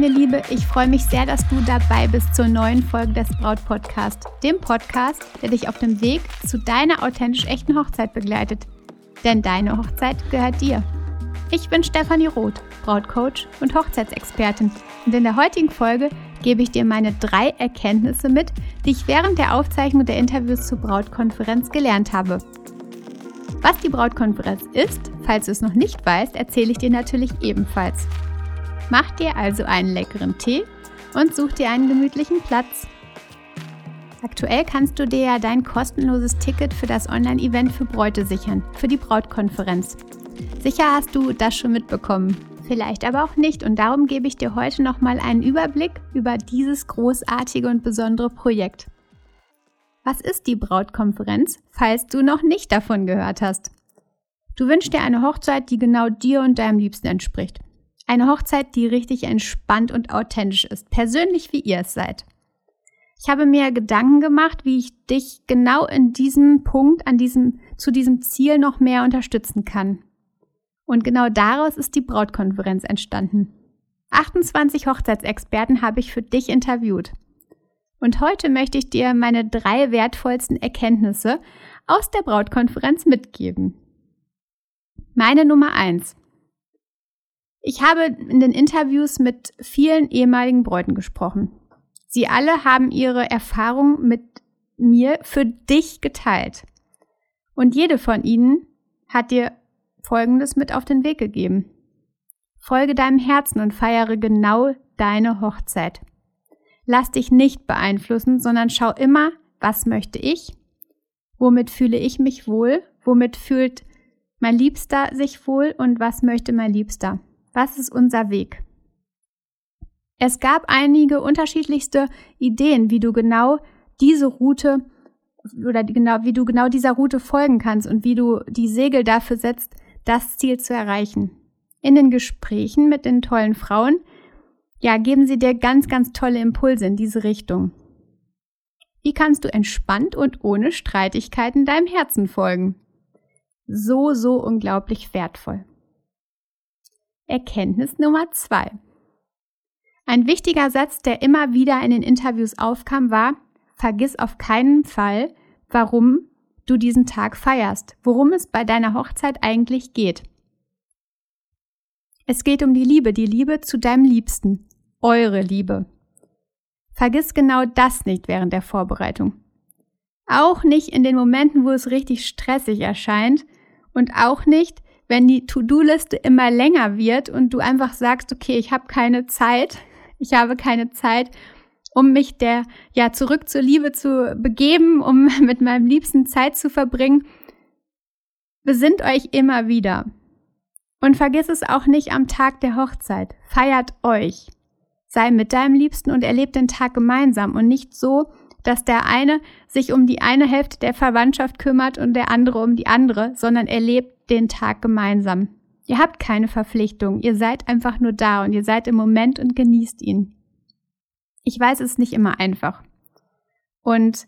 meine Liebe, ich freue mich sehr, dass du dabei bist zur neuen Folge des Braut Podcast, dem Podcast, der dich auf dem Weg zu deiner authentisch echten Hochzeit begleitet. Denn deine Hochzeit gehört dir. Ich bin Stefanie Roth, Brautcoach und Hochzeitsexpertin. Und in der heutigen Folge gebe ich dir meine drei Erkenntnisse mit, die ich während der Aufzeichnung der Interviews zur Brautkonferenz gelernt habe. Was die Brautkonferenz ist, falls du es noch nicht weißt, erzähle ich dir natürlich ebenfalls. Mach dir also einen leckeren Tee und such dir einen gemütlichen Platz. Aktuell kannst du dir ja dein kostenloses Ticket für das Online-Event für Bräute sichern, für die Brautkonferenz. Sicher hast du das schon mitbekommen, vielleicht aber auch nicht und darum gebe ich dir heute nochmal einen Überblick über dieses großartige und besondere Projekt. Was ist die Brautkonferenz, falls du noch nicht davon gehört hast? Du wünschst dir eine Hochzeit, die genau dir und deinem Liebsten entspricht. Eine Hochzeit, die richtig entspannt und authentisch ist, persönlich wie ihr es seid. Ich habe mir Gedanken gemacht, wie ich dich genau in diesem Punkt, an diesem, zu diesem Ziel noch mehr unterstützen kann. Und genau daraus ist die Brautkonferenz entstanden. 28 Hochzeitsexperten habe ich für dich interviewt. Und heute möchte ich dir meine drei wertvollsten Erkenntnisse aus der Brautkonferenz mitgeben. Meine Nummer eins: ich habe in den Interviews mit vielen ehemaligen Bräuten gesprochen. Sie alle haben ihre Erfahrungen mit mir für dich geteilt. Und jede von ihnen hat dir Folgendes mit auf den Weg gegeben. Folge deinem Herzen und feiere genau deine Hochzeit. Lass dich nicht beeinflussen, sondern schau immer, was möchte ich? Womit fühle ich mich wohl? Womit fühlt mein Liebster sich wohl und was möchte mein Liebster? Was ist unser Weg? Es gab einige unterschiedlichste Ideen, wie du genau diese Route oder genau, wie du genau dieser Route folgen kannst und wie du die Segel dafür setzt, das Ziel zu erreichen. In den Gesprächen mit den tollen Frauen, ja, geben sie dir ganz, ganz tolle Impulse in diese Richtung. Wie kannst du entspannt und ohne Streitigkeiten deinem Herzen folgen? So, so unglaublich wertvoll. Erkenntnis Nummer zwei. Ein wichtiger Satz, der immer wieder in den Interviews aufkam, war, vergiss auf keinen Fall, warum du diesen Tag feierst, worum es bei deiner Hochzeit eigentlich geht. Es geht um die Liebe, die Liebe zu deinem Liebsten, eure Liebe. Vergiss genau das nicht während der Vorbereitung. Auch nicht in den Momenten, wo es richtig stressig erscheint und auch nicht, wenn die To-Do-Liste immer länger wird und du einfach sagst, okay, ich habe keine Zeit, ich habe keine Zeit, um mich der ja zurück zur Liebe zu begeben, um mit meinem Liebsten Zeit zu verbringen, besinnt euch immer wieder. Und vergiss es auch nicht am Tag der Hochzeit. Feiert euch. Sei mit deinem Liebsten und erlebt den Tag gemeinsam und nicht so, dass der eine sich um die eine Hälfte der Verwandtschaft kümmert und der andere um die andere, sondern erlebt den Tag gemeinsam. Ihr habt keine Verpflichtung, ihr seid einfach nur da und ihr seid im Moment und genießt ihn. Ich weiß, es ist nicht immer einfach. Und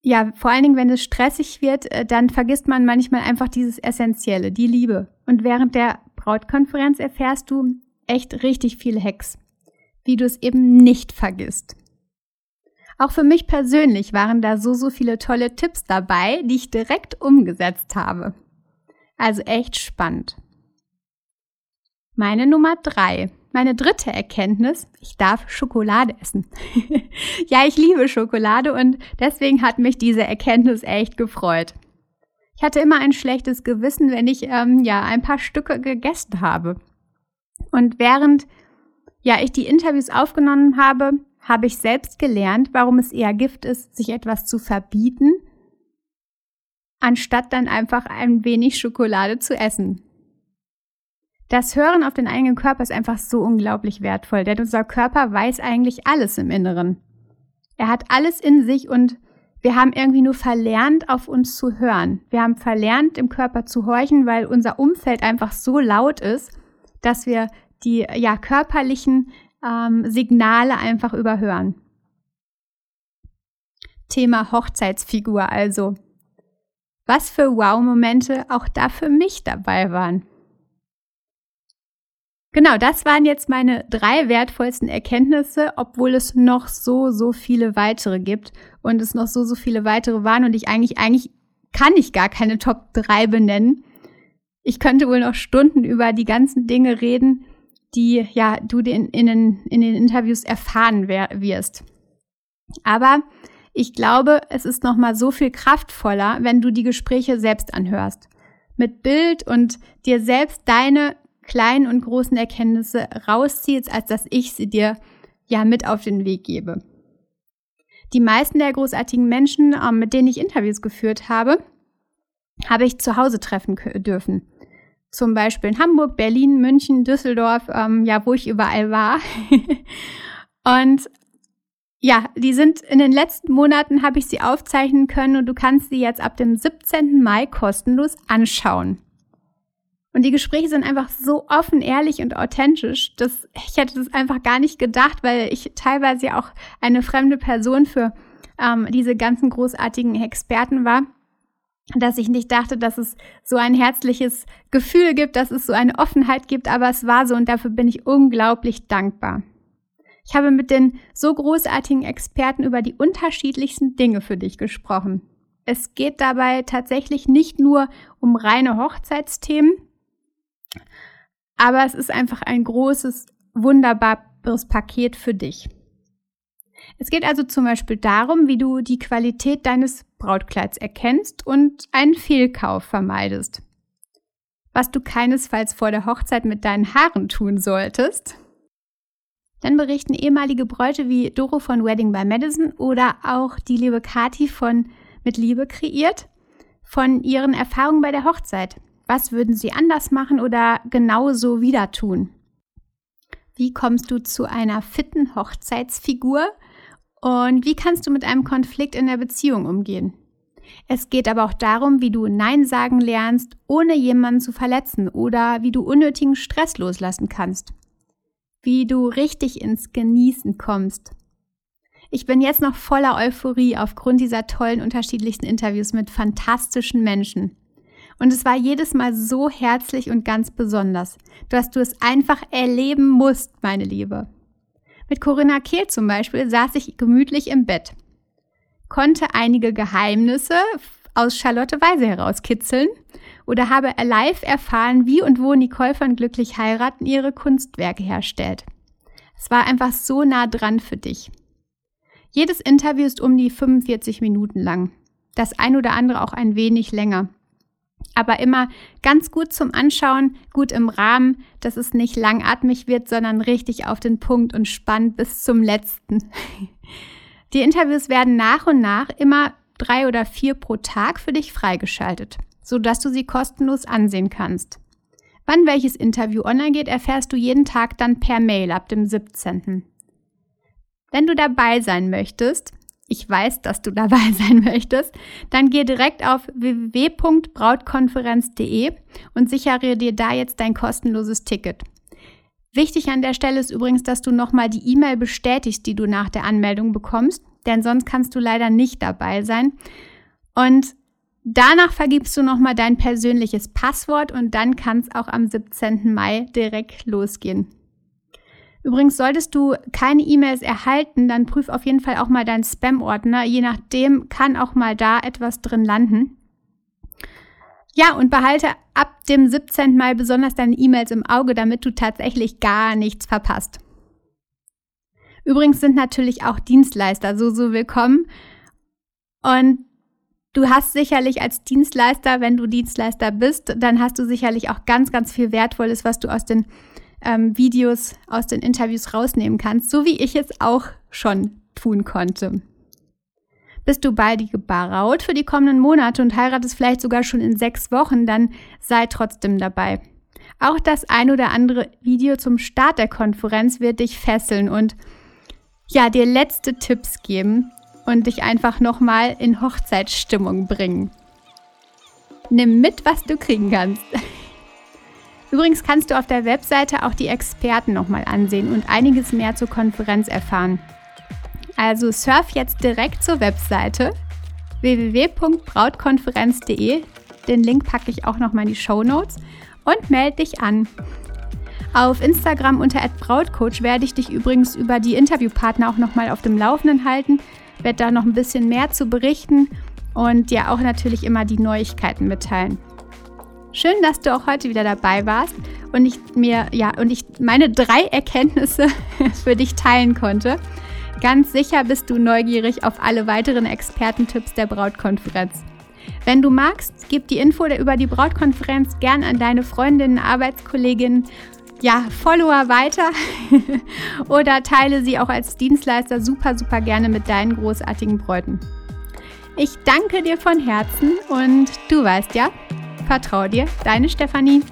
ja, vor allen Dingen, wenn es stressig wird, äh, dann vergisst man manchmal einfach dieses Essentielle, die Liebe. Und während der Brautkonferenz erfährst du echt richtig viele Hacks, wie du es eben nicht vergisst. Auch für mich persönlich waren da so, so viele tolle Tipps dabei, die ich direkt umgesetzt habe. Also echt spannend. Meine Nummer drei. Meine dritte Erkenntnis, ich darf Schokolade essen. ja, ich liebe Schokolade und deswegen hat mich diese Erkenntnis echt gefreut. Ich hatte immer ein schlechtes Gewissen, wenn ich ähm, ja ein paar Stücke gegessen habe. Und während ja ich die Interviews aufgenommen habe, habe ich selbst gelernt, warum es eher Gift ist, sich etwas zu verbieten, anstatt dann einfach ein wenig Schokolade zu essen. Das Hören auf den eigenen Körper ist einfach so unglaublich wertvoll, denn unser Körper weiß eigentlich alles im Inneren. Er hat alles in sich und wir haben irgendwie nur verlernt, auf uns zu hören. Wir haben verlernt, im Körper zu horchen, weil unser Umfeld einfach so laut ist, dass wir die ja körperlichen ähm, Signale einfach überhören. Thema Hochzeitsfigur also. Was für Wow-Momente auch da für mich dabei waren. Genau, das waren jetzt meine drei wertvollsten Erkenntnisse, obwohl es noch so, so viele weitere gibt und es noch so, so viele weitere waren und ich eigentlich, eigentlich kann ich gar keine Top 3 benennen. Ich könnte wohl noch Stunden über die ganzen Dinge reden, die ja du in, in, den, in den Interviews erfahren wirst. Aber ich glaube, es ist noch mal so viel kraftvoller, wenn du die Gespräche selbst anhörst. Mit Bild und dir selbst deine kleinen und großen Erkenntnisse rausziehst, als dass ich sie dir ja mit auf den Weg gebe. Die meisten der großartigen Menschen, ähm, mit denen ich Interviews geführt habe, habe ich zu Hause treffen dürfen. Zum Beispiel in Hamburg, Berlin, München, Düsseldorf, ähm, ja, wo ich überall war. und ja, die sind in den letzten Monaten habe ich sie aufzeichnen können und du kannst sie jetzt ab dem 17. Mai kostenlos anschauen. Und die Gespräche sind einfach so offen, ehrlich und authentisch, dass ich hätte das einfach gar nicht gedacht, weil ich teilweise auch eine fremde Person für ähm, diese ganzen großartigen Experten war, dass ich nicht dachte, dass es so ein herzliches Gefühl gibt, dass es so eine Offenheit gibt, aber es war so und dafür bin ich unglaublich dankbar. Ich habe mit den so großartigen Experten über die unterschiedlichsten Dinge für dich gesprochen. Es geht dabei tatsächlich nicht nur um reine Hochzeitsthemen, aber es ist einfach ein großes, wunderbares Paket für dich. Es geht also zum Beispiel darum, wie du die Qualität deines Brautkleids erkennst und einen Fehlkauf vermeidest. Was du keinesfalls vor der Hochzeit mit deinen Haaren tun solltest. Dann berichten ehemalige Bräute wie Doro von Wedding by Madison oder auch die liebe Kati von Mit Liebe kreiert von ihren Erfahrungen bei der Hochzeit. Was würden sie anders machen oder genauso wieder tun? Wie kommst du zu einer fitten Hochzeitsfigur? Und wie kannst du mit einem Konflikt in der Beziehung umgehen? Es geht aber auch darum, wie du Nein sagen lernst, ohne jemanden zu verletzen oder wie du unnötigen Stress loslassen kannst. Wie du richtig ins Genießen kommst. Ich bin jetzt noch voller Euphorie aufgrund dieser tollen unterschiedlichsten Interviews mit fantastischen Menschen. Und es war jedes Mal so herzlich und ganz besonders, dass du es einfach erleben musst, meine Liebe. Mit Corinna Kehl zum Beispiel saß ich gemütlich im Bett, konnte einige Geheimnisse aus Charlotte Weise herauskitzeln oder habe live erfahren, wie und wo Nicole von Glücklich heiraten ihre Kunstwerke herstellt. Es war einfach so nah dran für dich. Jedes Interview ist um die 45 Minuten lang. Das ein oder andere auch ein wenig länger aber immer ganz gut zum Anschauen, gut im Rahmen, dass es nicht langatmig wird, sondern richtig auf den Punkt und spannend bis zum letzten. Die Interviews werden nach und nach immer drei oder vier pro Tag für dich freigeschaltet, sodass du sie kostenlos ansehen kannst. Wann welches Interview online geht, erfährst du jeden Tag dann per Mail ab dem 17. Wenn du dabei sein möchtest, ich weiß, dass du dabei sein möchtest, dann geh direkt auf www.brautkonferenz.de und sichere dir da jetzt dein kostenloses Ticket. Wichtig an der Stelle ist übrigens, dass du nochmal die E-Mail bestätigst, die du nach der Anmeldung bekommst, denn sonst kannst du leider nicht dabei sein. Und danach vergibst du nochmal dein persönliches Passwort und dann kann es auch am 17. Mai direkt losgehen. Übrigens, solltest du keine E-Mails erhalten, dann prüf auf jeden Fall auch mal deinen Spam-Ordner. Je nachdem kann auch mal da etwas drin landen. Ja, und behalte ab dem 17. Mai besonders deine E-Mails im Auge, damit du tatsächlich gar nichts verpasst. Übrigens sind natürlich auch Dienstleister so, so willkommen. Und du hast sicherlich als Dienstleister, wenn du Dienstleister bist, dann hast du sicherlich auch ganz, ganz viel Wertvolles, was du aus den ähm, Videos aus den Interviews rausnehmen kannst, so wie ich es auch schon tun konnte. Bist du baldige Braut für die kommenden Monate und heiratest vielleicht sogar schon in sechs Wochen, dann sei trotzdem dabei. Auch das ein oder andere Video zum Start der Konferenz wird dich fesseln und ja, dir letzte Tipps geben und dich einfach nochmal in Hochzeitsstimmung bringen. Nimm mit, was du kriegen kannst. Übrigens kannst du auf der Webseite auch die Experten nochmal ansehen und einiges mehr zur Konferenz erfahren. Also surf jetzt direkt zur Webseite www.brautkonferenz.de. Den Link packe ich auch nochmal in die Show Notes und melde dich an. Auf Instagram unter @brautcoach werde ich dich übrigens über die Interviewpartner auch nochmal auf dem Laufenden halten, werde da noch ein bisschen mehr zu berichten und dir auch natürlich immer die Neuigkeiten mitteilen. Schön, dass du auch heute wieder dabei warst und ich mir ja und ich meine drei Erkenntnisse für dich teilen konnte. Ganz sicher bist du neugierig auf alle weiteren Expertentipps der Brautkonferenz. Wenn du magst, gib die Info über die Brautkonferenz gern an deine Freundinnen, Arbeitskolleginnen, ja, Follower weiter oder teile sie auch als Dienstleister super, super gerne mit deinen großartigen Bräuten. Ich danke dir von Herzen und du weißt ja, vertrau dir, deine Stefanie.